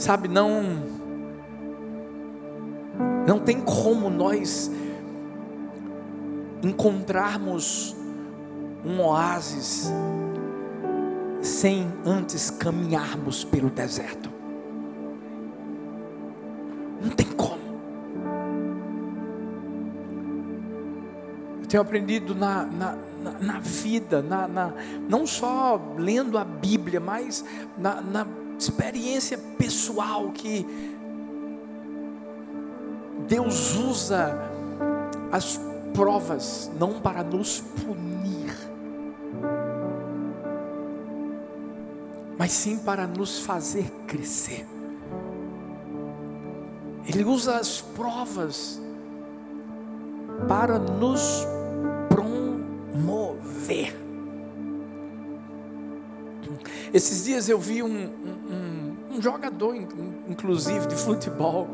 Sabe, não não tem como nós encontrarmos um oásis sem antes caminharmos pelo deserto. Não tem como. Eu tenho aprendido na, na, na, na vida, na, na, não só lendo a Bíblia, mas na, na experiência pessoal que Deus usa as provas não para nos punir, mas sim para nos fazer crescer. Ele usa as provas para nos promover. Esses dias eu vi um, um, um jogador, inclusive de futebol,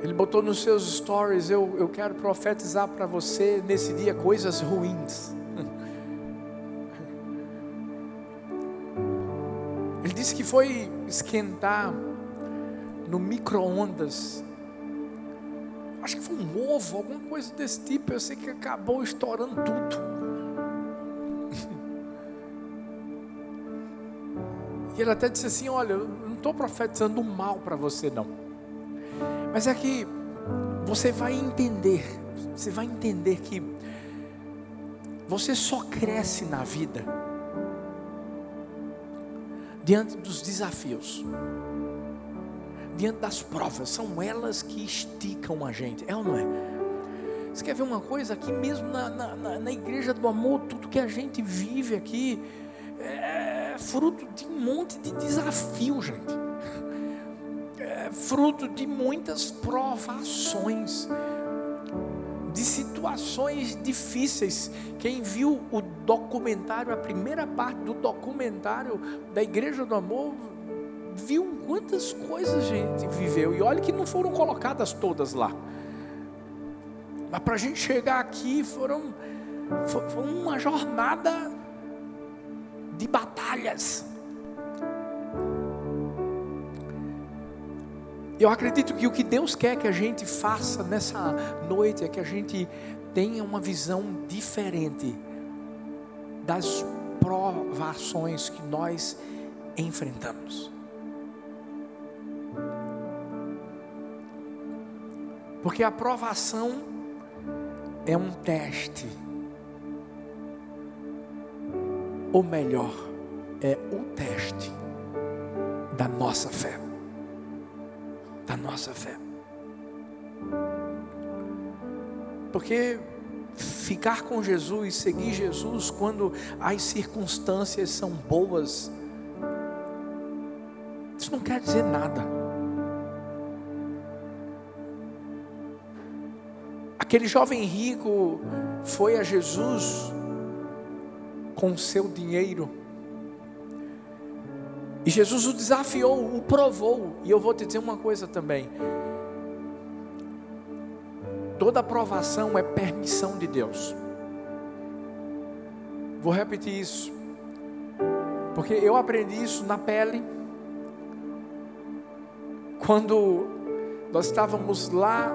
ele botou nos seus stories: Eu, eu quero profetizar para você nesse dia coisas ruins. Ele disse que foi esquentar no micro-ondas. Acho que foi um ovo, alguma coisa desse tipo. Eu sei que acabou estourando tudo. E ele até disse assim: Olha, eu não estou profetizando mal para você, não. Mas é que você vai entender, você vai entender que você só cresce na vida diante dos desafios diante das provas, são elas que esticam a gente, é ou não é? Você quer ver uma coisa? Aqui mesmo na, na, na igreja do amor, tudo que a gente vive aqui é fruto de um monte de desafio, gente. É fruto de muitas provações, de situações difíceis. Quem viu o documentário, a primeira parte do documentário da Igreja do Amor, viu quantas coisas a gente viveu. E olha que não foram colocadas todas lá. Mas para a gente chegar aqui foram, foi uma jornada de batalhas. Eu acredito que o que Deus quer que a gente faça nessa noite é que a gente tenha uma visão diferente das provações que nós enfrentamos. Porque a aprovação é um teste. Ou melhor, é o teste da nossa fé. Da nossa fé. Porque ficar com Jesus, seguir Jesus quando as circunstâncias são boas, isso não quer dizer nada. Aquele jovem rico foi a Jesus com seu dinheiro. E Jesus o desafiou, o provou. E eu vou te dizer uma coisa também. Toda aprovação é permissão de Deus. Vou repetir isso. Porque eu aprendi isso na pele. Quando nós estávamos lá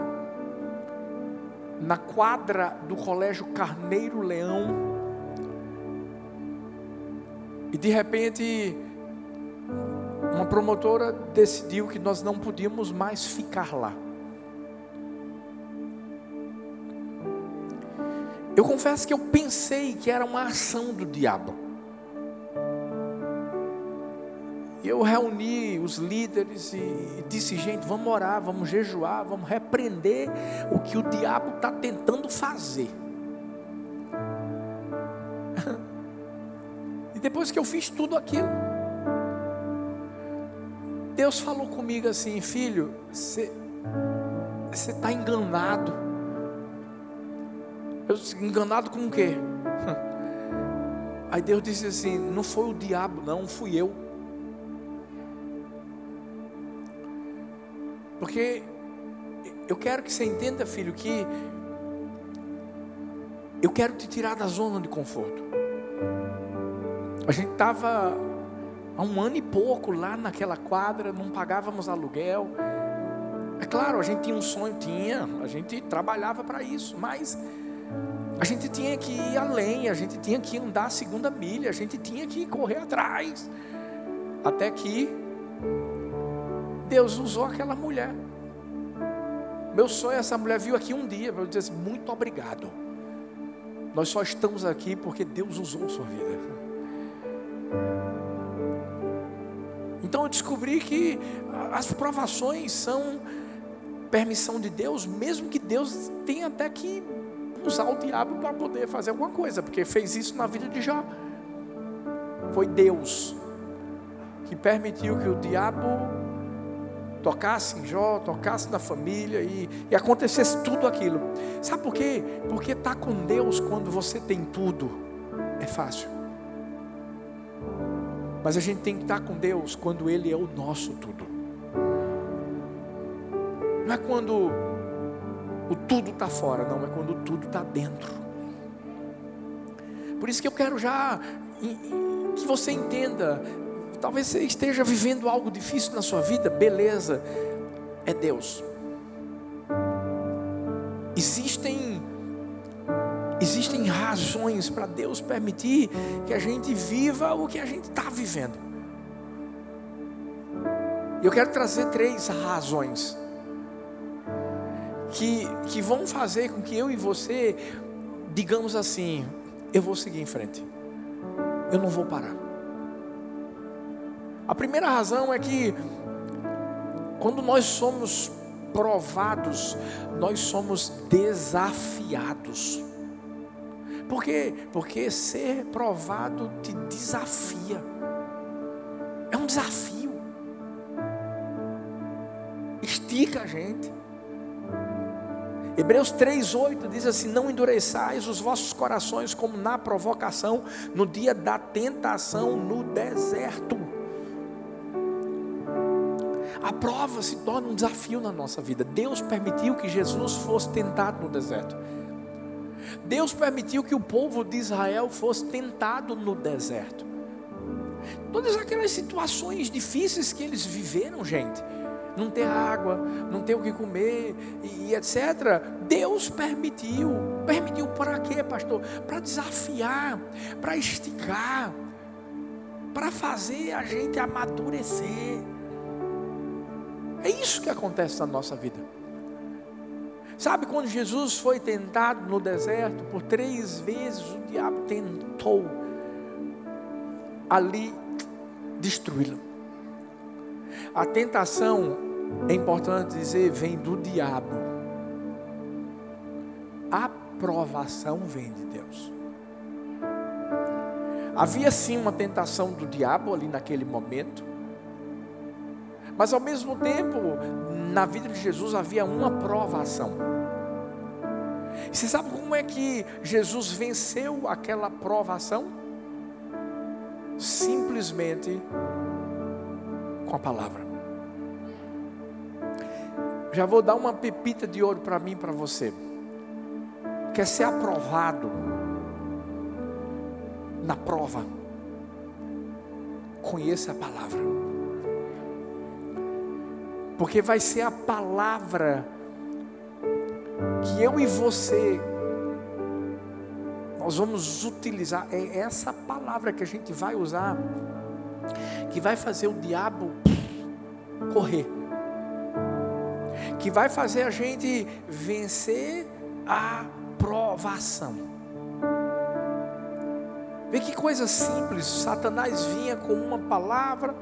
na quadra do colégio Carneiro Leão. E de repente, uma promotora decidiu que nós não podíamos mais ficar lá. Eu confesso que eu pensei que era uma ação do diabo. Eu reuni os líderes e disse: gente, vamos orar, vamos jejuar, vamos repreender o que o diabo está tentando fazer. Depois que eu fiz tudo aquilo, Deus falou comigo assim: filho, você está enganado. Eu disse: enganado com o quê? Aí Deus disse assim: não foi o diabo, não, fui eu. Porque eu quero que você entenda, filho, que eu quero te tirar da zona de conforto. A gente estava, há um ano e pouco lá naquela quadra, não pagávamos aluguel. É claro, a gente tinha um sonho, tinha, a gente trabalhava para isso, mas a gente tinha que ir além, a gente tinha que andar a segunda milha, a gente tinha que correr atrás. Até que Deus usou aquela mulher. Meu sonho, essa mulher viu aqui um dia para dizer assim, muito obrigado. Nós só estamos aqui porque Deus usou sua vida. Então eu descobri que as provações são permissão de Deus, mesmo que Deus tenha até que usar o diabo para poder fazer alguma coisa, porque fez isso na vida de Jó. Foi Deus que permitiu que o diabo tocasse em Jó, tocasse na família e, e acontecesse tudo aquilo. Sabe por quê? Porque estar tá com Deus quando você tem tudo é fácil. Mas a gente tem que estar com Deus quando Ele é o nosso tudo. Não é quando o tudo está fora, não, é quando o tudo está dentro. Por isso que eu quero já que você entenda. Talvez você esteja vivendo algo difícil na sua vida, beleza, é Deus. Existem existem razões para Deus permitir que a gente viva o que a gente está vivendo. Eu quero trazer três razões que, que vão fazer com que eu e você digamos assim: eu vou seguir em frente, eu não vou parar. A primeira razão é que, quando nós somos provados, nós somos desafiados. Por quê? Porque ser provado te desafia. É um desafio. Estica a gente. Hebreus 3,8 diz assim: Não endureçais os vossos corações como na provocação, no dia da tentação no deserto. A prova se torna um desafio na nossa vida. Deus permitiu que Jesus fosse tentado no deserto. Deus permitiu que o povo de Israel fosse tentado no deserto. Todas aquelas situações difíceis que eles viveram, gente não ter água, não ter o que comer e, etc. Deus permitiu. Permitiu para quê, pastor? Para desafiar, para esticar, para fazer a gente amadurecer. É isso que acontece na nossa vida. Sabe quando Jesus foi tentado no deserto, por três vezes o diabo tentou ali destruí-lo. A tentação, é importante dizer, vem do diabo. A provação vem de Deus. Havia sim uma tentação do diabo ali naquele momento, mas ao mesmo tempo, na vida de Jesus havia uma provação. E você sabe como é que Jesus venceu aquela provação? Simplesmente com a palavra. Já vou dar uma pepita de ouro para mim, para você. Quer ser aprovado na prova? Conheça a palavra. Porque vai ser a palavra que eu e você nós vamos utilizar. É essa palavra que a gente vai usar que vai fazer o diabo correr, que vai fazer a gente vencer a provação. Vê que coisa simples, Satanás vinha com uma palavra,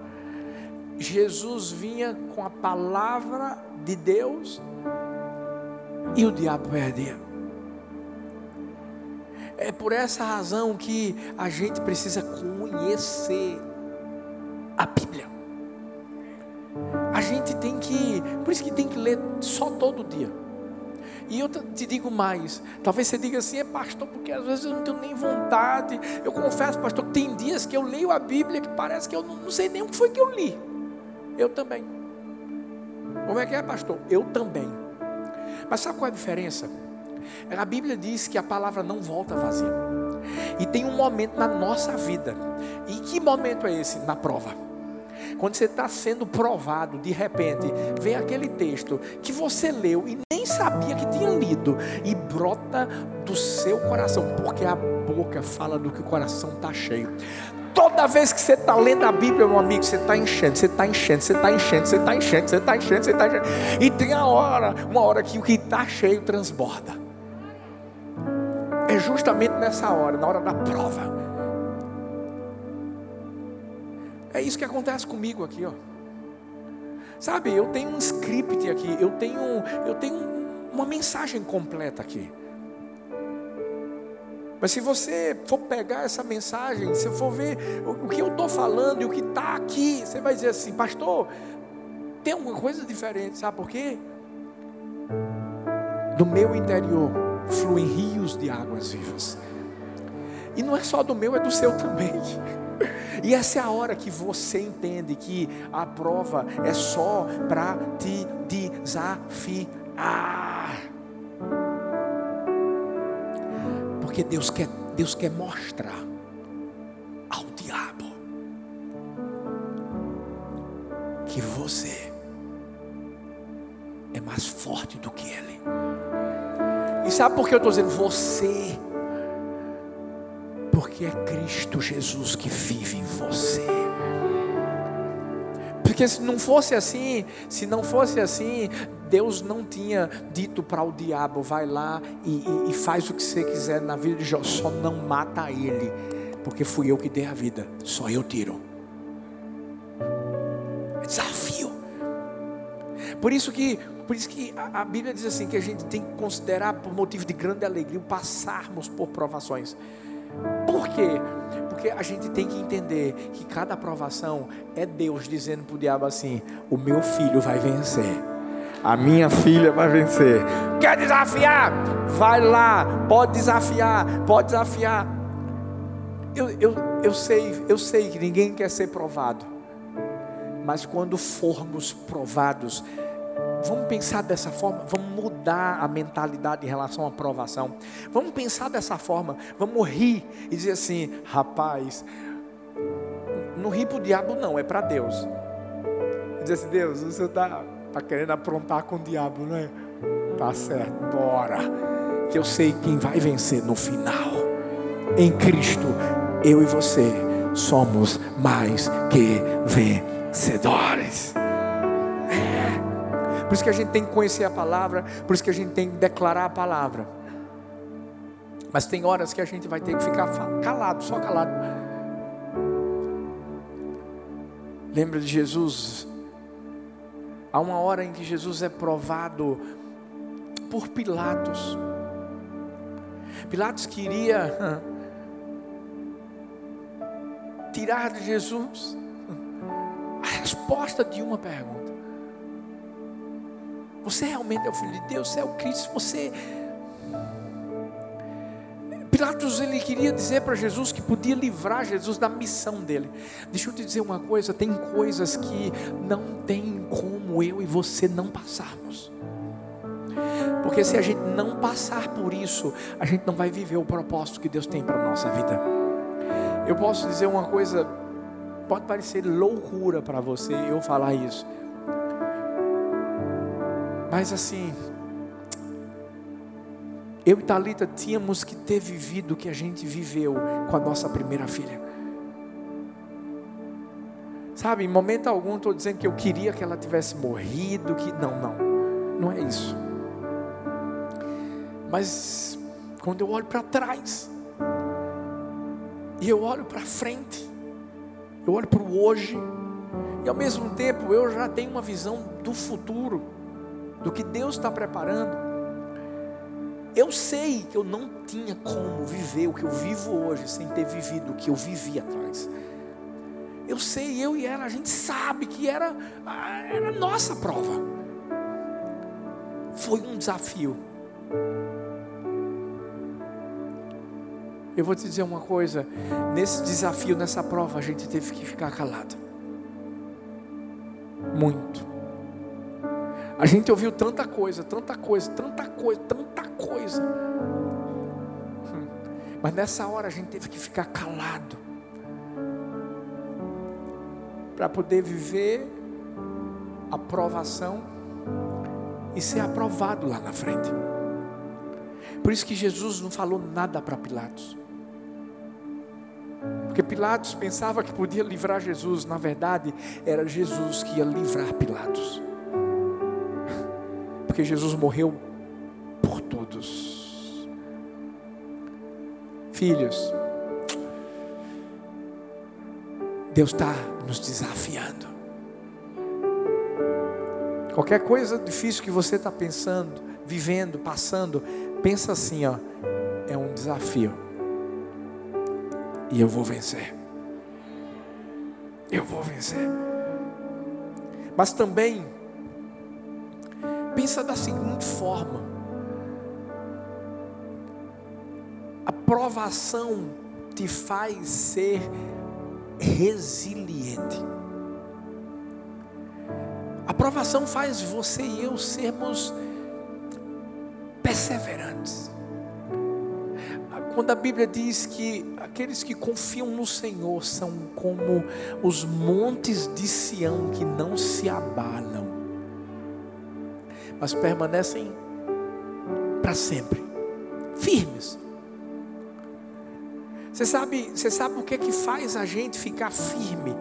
Jesus vinha com a palavra de Deus e o diabo perdia. É por essa razão que a gente precisa conhecer a Bíblia. A gente tem que, por isso que tem que ler só todo dia. E eu te digo mais, talvez você diga assim, é pastor, porque às vezes eu não tenho nem vontade. Eu confesso, pastor, que tem dias que eu leio a Bíblia que parece que eu não, não sei nem o que foi que eu li. Eu também. Como é que é, pastor? Eu também. Mas sabe qual é a diferença? A Bíblia diz que a palavra não volta vazia. E tem um momento na nossa vida. E que momento é esse? Na prova. quando você está sendo provado, de repente, vem aquele texto que você leu e nem sabia que tinha lido, e brota do seu coração, porque a boca fala do que o coração está cheio. Toda vez que você está lendo a Bíblia, meu amigo, você está enchendo, você está enchendo, você está enchendo, você está enchendo, você está enchendo, você está enchendo. E tem a hora, uma hora que o que está cheio transborda. É justamente nessa hora, na hora da prova. É isso que acontece comigo aqui, ó. Sabe, eu tenho um script aqui, eu tenho, eu tenho uma mensagem completa aqui. Mas se você for pegar essa mensagem, se for ver o, que eu estou falando e o que está aqui, você vai dizer assim, pastor, tem alguma coisa diferente, sabe por quê? Do meu interior fluem rios de águas vivas. E não é só do meu, é do seu também. E essa é a hora que você entende que a prova é só para te desafiar. Porque Deus quer, Deus quer mostrar ao diabo que você é mais forte do que ele. E sabe por que eu estou dizendo você? Porque é Cristo Jesus que vive em você. Porque se não fosse assim, se não fosse assim, Deus não tinha dito para o diabo: vai lá e, e, e, faz o que você quiser na vida de Jó, só não mata ele, porque fui eu que dei a vida, só eu tiro. É desafio. Por isso que, por isso que a, a Bíblia diz assim que a gente tem que considerar por motivo de grande alegria passarmos por provações. Por quê? Porque a gente tem que entender que cada aprovação é Deus dizendo para o diabo assim: o meu filho vai vencer. A minha filha vai vencer. Quer desafiar? Vai lá, pode desafiar, pode desafiar. Eu, eu, eu sei, eu sei que ninguém quer ser provado. Mas quando formos provados, Vamos pensar dessa forma, vamos mudar a mentalidade em relação à aprovação. Vamos pensar dessa forma, vamos rir e dizer assim: rapaz, não rir para o diabo, não, é para Deus. Dizer assim: Deus, você está tá querendo aprontar com o diabo, não é? Tá certo, bora. Que eu sei quem vai vencer no final. Em Cristo, eu e você somos mais que vencedores. Por isso que a gente tem que conhecer a palavra, por isso que a gente tem que declarar a palavra. Mas tem horas que a gente vai ter que ficar calado, só calado. Lembra de Jesus? Há uma hora em que Jesus é provado por Pilatos. Pilatos queria tirar de Jesus a resposta de uma pergunta. Você realmente é o Filho de Deus, você é o Cristo, você. Pilatos ele queria dizer para Jesus que podia livrar Jesus da missão dele. Deixa eu te dizer uma coisa: tem coisas que não tem como eu e você não passarmos. Porque se a gente não passar por isso, a gente não vai viver o propósito que Deus tem para a nossa vida. Eu posso dizer uma coisa, pode parecer loucura para você eu falar isso. Mas assim, eu e Talita tínhamos que ter vivido o que a gente viveu com a nossa primeira filha. Sabe, em momento algum estou dizendo que eu queria que ela tivesse morrido, que não, não, não é isso. Mas quando eu olho para trás e eu olho para frente, eu olho para o hoje e ao mesmo tempo eu já tenho uma visão do futuro do que Deus está preparando. Eu sei que eu não tinha como viver o que eu vivo hoje sem ter vivido o que eu vivi atrás. Eu sei, eu e ela, a gente sabe que era, era nossa prova. Foi um desafio. Eu vou te dizer uma coisa: nesse desafio, nessa prova, a gente teve que ficar calado. Muito. A gente ouviu tanta coisa, tanta coisa, tanta coisa, tanta coisa. Hum. Mas nessa hora a gente teve que ficar calado. para poder viver a provação e ser aprovado lá na frente. Por isso que Jesus não falou nada para Pilatos. Porque Pilatos pensava que podia livrar Jesus, na verdade, era Jesus que ia livrar Pilatos. Porque Jesus morreu por todos. Filhos, Deus está nos desafiando. Qualquer coisa difícil que você está pensando, vivendo, passando, pensa assim, ó, é um desafio. E eu vou vencer. Eu vou vencer. Mas também pensa da seguinte forma: a provação te faz ser resiliente. A provação faz você e eu sermos perseverantes. Quando a Bíblia diz que aqueles que confiam no Senhor são como os montes de Sião que não se abalam, mas permanecem para sempre, firmes. Você sabe, você sabe o que é que faz a gente ficar firme?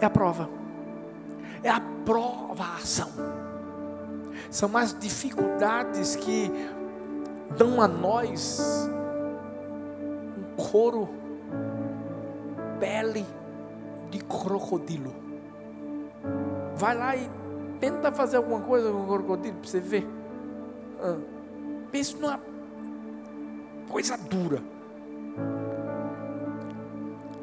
É a prova. É a provação. São as dificuldades que dão a nós um couro, pele de crocodilo. Vai lá e tenta fazer alguma coisa com o crocodilo para você ver. Ah, pense numa coisa dura.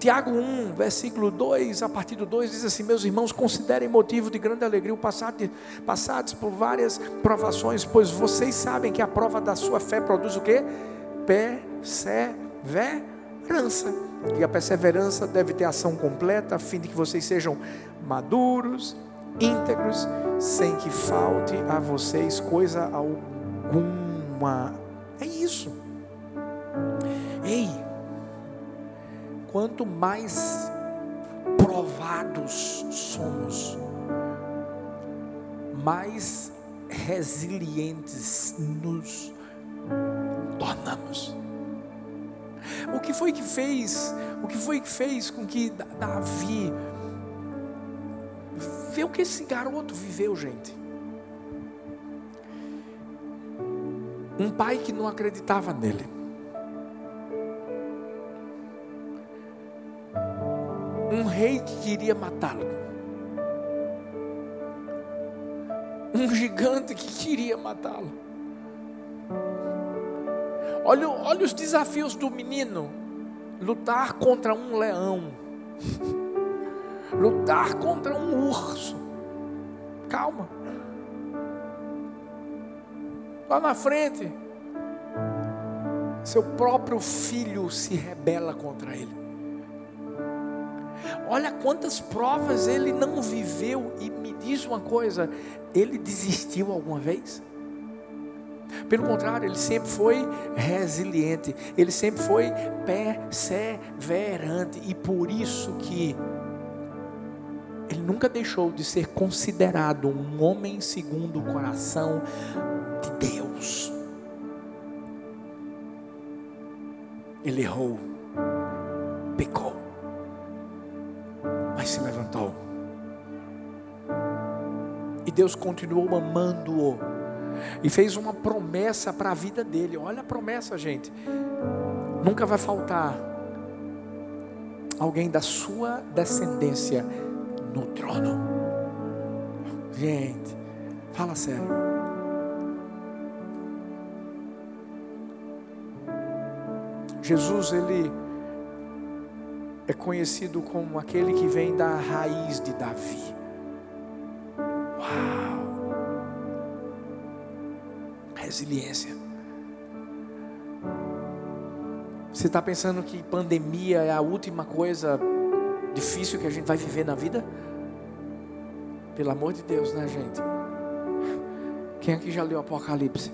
Tiago 1, versículo 2, a partir do 2, diz assim: Meus irmãos, considerem motivo de grande alegria o passado, passados por várias provações, pois vocês sabem que a prova da sua fé produz o que? Perseverança. E a perseverança deve ter ação completa, a fim de que vocês sejam maduros, íntegros, sem que falte a vocês coisa alguma. É isso. Ei, quanto mais provados somos, mais resilientes nos tornamos. O que foi que fez? O que foi que fez com que Davi vê o que esse garoto viveu, gente? Um pai que não acreditava nele. um rei que queria matá-lo, um gigante que queria matá-lo. Olha, olha os desafios do menino: lutar contra um leão, lutar contra um urso. Calma. Lá na frente, seu próprio filho se rebela contra ele. Olha quantas provas ele não viveu e me diz uma coisa: ele desistiu alguma vez? Pelo contrário, ele sempre foi resiliente, ele sempre foi perseverante e por isso que nunca deixou de ser considerado um homem segundo o coração de Deus. Ele errou, pecou mas se levantou. E Deus continuou amando-o. E fez uma promessa para a vida dele. Olha a promessa, gente. Nunca vai faltar alguém da sua descendência no trono. Gente, fala sério. Jesus, ele é conhecido como aquele que vem da raiz de Davi. Uau! Resiliência. Você está pensando que pandemia é a última coisa difícil que a gente vai viver na vida? Pelo amor de Deus, né, gente? Quem aqui já leu Apocalipse?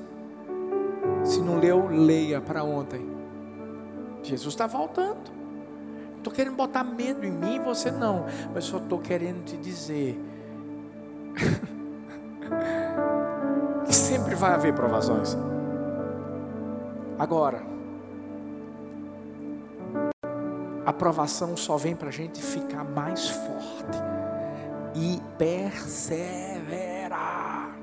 Se não leu, leia para ontem. Jesus está voltando. estou querendo botar medo em mim, você não. Mas só estou querendo te dizer que sempre vai haver provações. Agora, a provação só vem para a gente ficar mais forte e perseverar.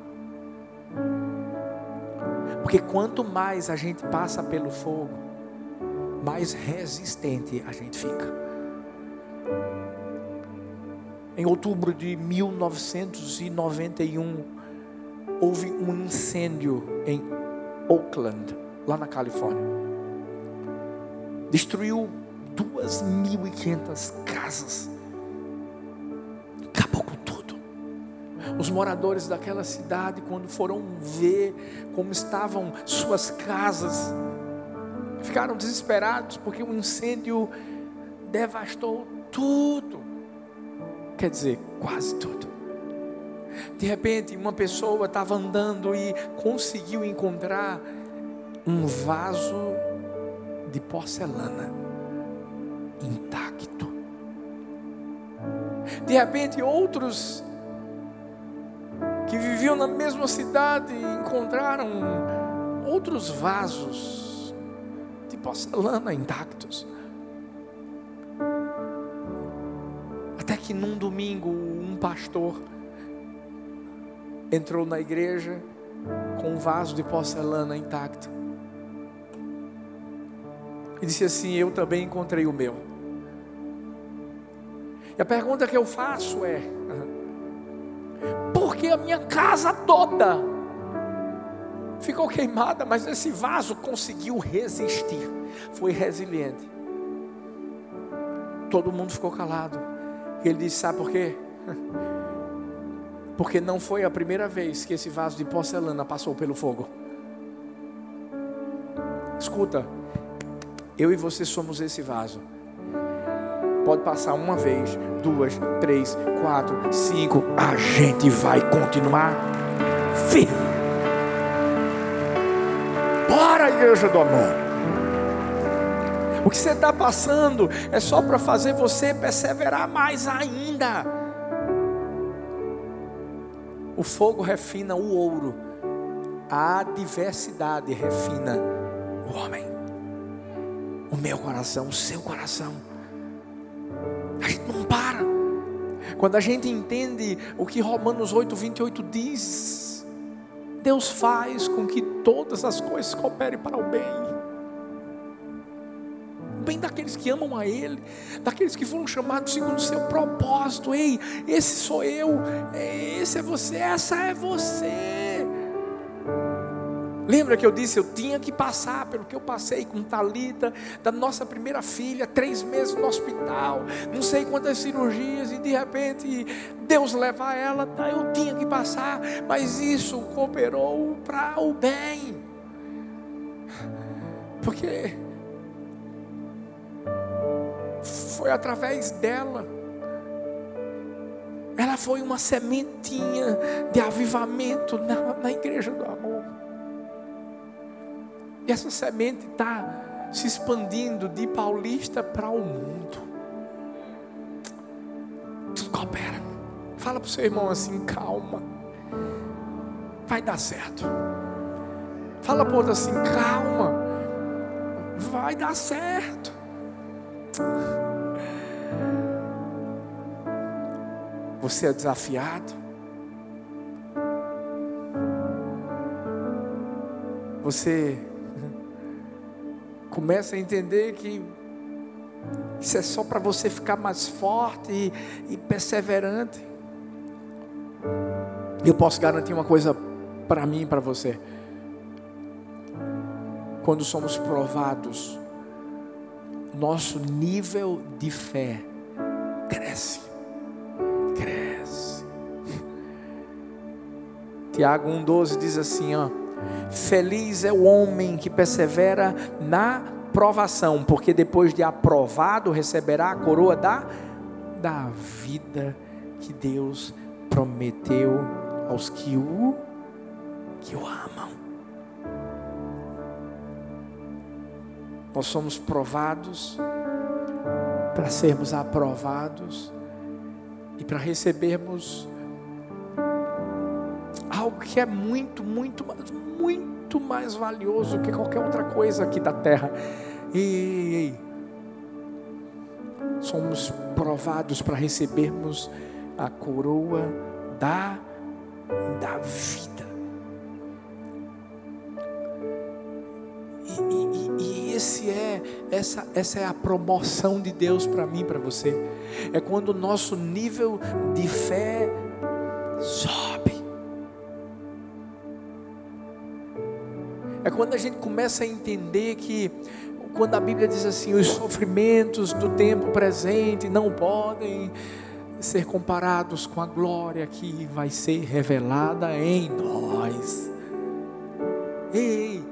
Porque quanto mais a gente passa pelo fogo, mais resistente a gente fica. Em outubro de 1991, houve um incêndio em Oakland, lá na Califórnia. Destruiu 2.500 casas. Acabou com tudo. Os moradores daquela cidade, quando foram ver como estavam suas casas, ficaram desesperados porque o incêndio devastou tudo. Quer dizer, quase tudo. De repente, uma pessoa estava andando e conseguiu encontrar um vaso de porcelana intacto. De repente, outros que viviam na mesma cidade encontraram outros vasos de porcelana intactos. Até que num domingo, um pastor entrou na igreja com um vaso de porcelana intacto. E disse assim: Eu também encontrei o meu. E a pergunta que eu faço é: por que a minha casa toda ficou queimada, mas esse vaso conseguiu resistir? Foi resiliente. Todo mundo ficou calado. Ele disse: Sabe por quê? Porque não foi a primeira vez que esse vaso de porcelana passou pelo fogo. Escuta, eu e você somos esse vaso. Pode passar uma vez, duas, três, quatro, cinco. A gente vai continuar firme. Bora, igreja do amor. O que você está passando é só para fazer você perseverar mais ainda. O fogo refina o ouro, a adversidade refina o homem o meu coração, o seu coração. A gente não para. Quando a gente entende o que Romanos 8, 28 diz, Deus faz com que todas as coisas cooperem para o bem. O bem daqueles que amam a Ele, daqueles que foram chamados segundo o seu propósito. Ei, esse sou eu, esse é você, essa é você. Lembra que eu disse, eu tinha que passar pelo que eu passei com Talita, da nossa primeira filha, três meses no hospital, não sei quantas cirurgias, e de repente Deus levar ela, tá, eu tinha que passar, mas isso cooperou para o bem. Porque foi através dela. Ela foi uma sementinha de avivamento na, na igreja do amor. E essa semente está se expandindo de paulista para o mundo. Tudo coopera. Fala para o seu irmão assim, calma. Vai dar certo. Fala para o outro assim, calma. Vai dar certo. Você é desafiado. Você começa a entender que isso é só para você ficar mais forte e, e perseverante. Eu posso garantir uma coisa para mim e para você. Quando somos provados, nosso nível de fé cresce. Cresce. Tiago 1,12 diz assim: ó. Feliz é o homem que persevera na provação, porque depois de aprovado receberá a coroa da, da vida que Deus prometeu aos que o, que o amam. Nós somos provados para sermos aprovados e para recebermos algo que é muito, muito, muito mais valioso que qualquer outra coisa aqui da terra. E somos provados para recebermos a coroa da, da vida. E, e, e esse é, essa, essa é a promoção de Deus para mim, para você. É quando o nosso nível de fé sobe. Quando a gente começa a entender que, quando a Bíblia diz assim, os sofrimentos do tempo presente não podem ser comparados com a glória que vai ser revelada em nós. Ei,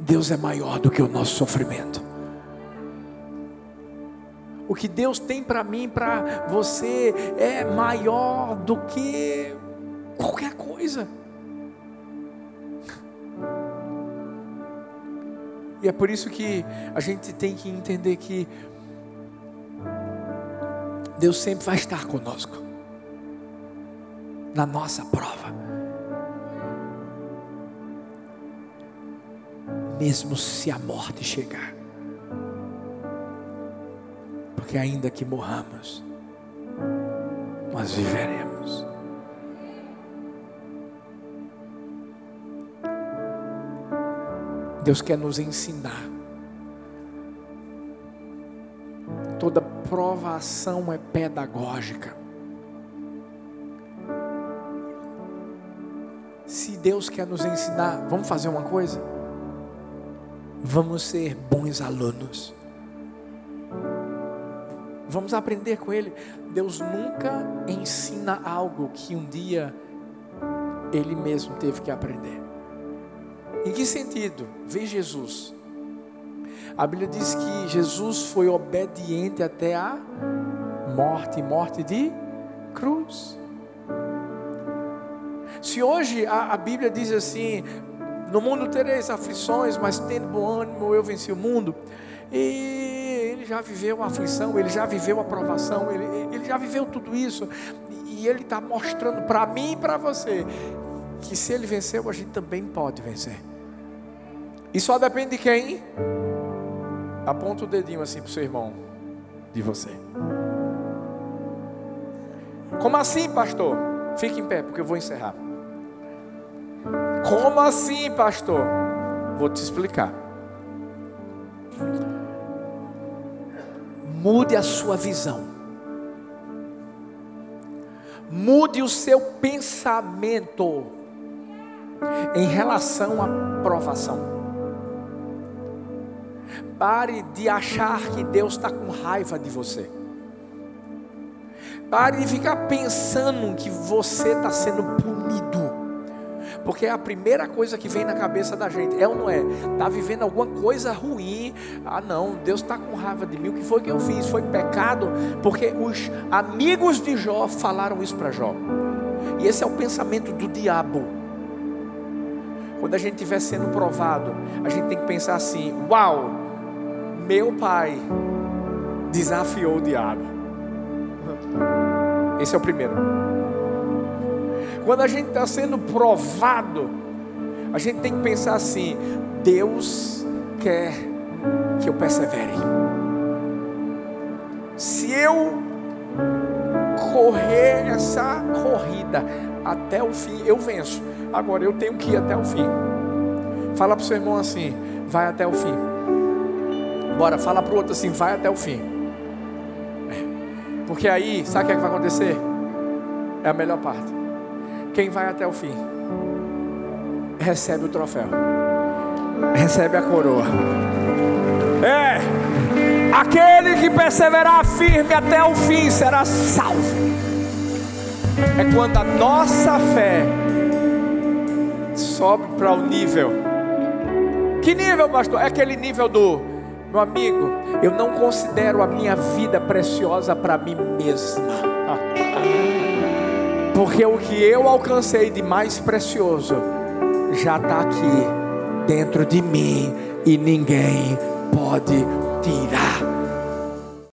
Deus é maior do que o nosso sofrimento. O que Deus tem para mim, para você, é maior do que qualquer coisa. E é por isso que a gente tem que entender que Deus sempre vai estar conosco na nossa prova. Mesmo se a morte chegar. Porque ainda que morramos, nós viveremos. Deus quer nos ensinar. Toda provação é pedagógica. Se Deus quer nos ensinar, vamos fazer uma coisa? Vamos ser bons alunos. Vamos aprender com Ele. Deus nunca ensina algo que um dia Ele mesmo teve que aprender. Em que sentido? Vê Jesus. A Bíblia diz que Jesus foi obediente até a morte morte de cruz. Se hoje a, a Bíblia diz assim: No mundo tereis aflições, mas tendo bom ânimo, eu venci o mundo. E ele já viveu a aflição, ele já viveu a provação, ele, ele já viveu tudo isso. E ele está mostrando para mim e para você que se ele venceu, a gente também pode vencer. E só depende de quem? Aponta o dedinho assim para o seu irmão, de você. Como assim, pastor? Fique em pé, porque eu vou encerrar. Como assim, pastor? Vou te explicar. Mude a sua visão. Mude o seu pensamento em relação à provação. Pare de achar que Deus está com raiva de você. Pare de ficar pensando que você está sendo punido. Porque é a primeira coisa que vem na cabeça da gente, é ou não é? Está vivendo alguma coisa ruim. Ah, não, Deus está com raiva de mim. O que foi que eu fiz? Foi pecado? Porque os amigos de Jó falaram isso para Jó. E esse é o pensamento do diabo. Quando a gente estiver sendo provado, a gente tem que pensar assim: uau, meu pai desafiou o diabo. Esse é o primeiro. Quando a gente está sendo provado, a gente tem que pensar assim: Deus quer que eu persevere. Se eu correr essa corrida até o fim, eu venço. Agora eu tenho que ir até o fim. Fala para o seu irmão assim: vai até o fim. Bora, fala para o outro assim, vai até o fim. É. Porque aí, sabe o que, é que vai acontecer? É a melhor parte. Quem vai até o fim recebe o troféu, recebe a coroa. É, aquele que perseverar firme até o fim será salvo. É quando a nossa fé sobe para o nível. Que nível, pastor? É aquele nível do meu amigo, eu não considero a minha vida preciosa para mim mesma. Porque o que eu alcancei de mais precioso já está aqui dentro de mim e ninguém pode tirar.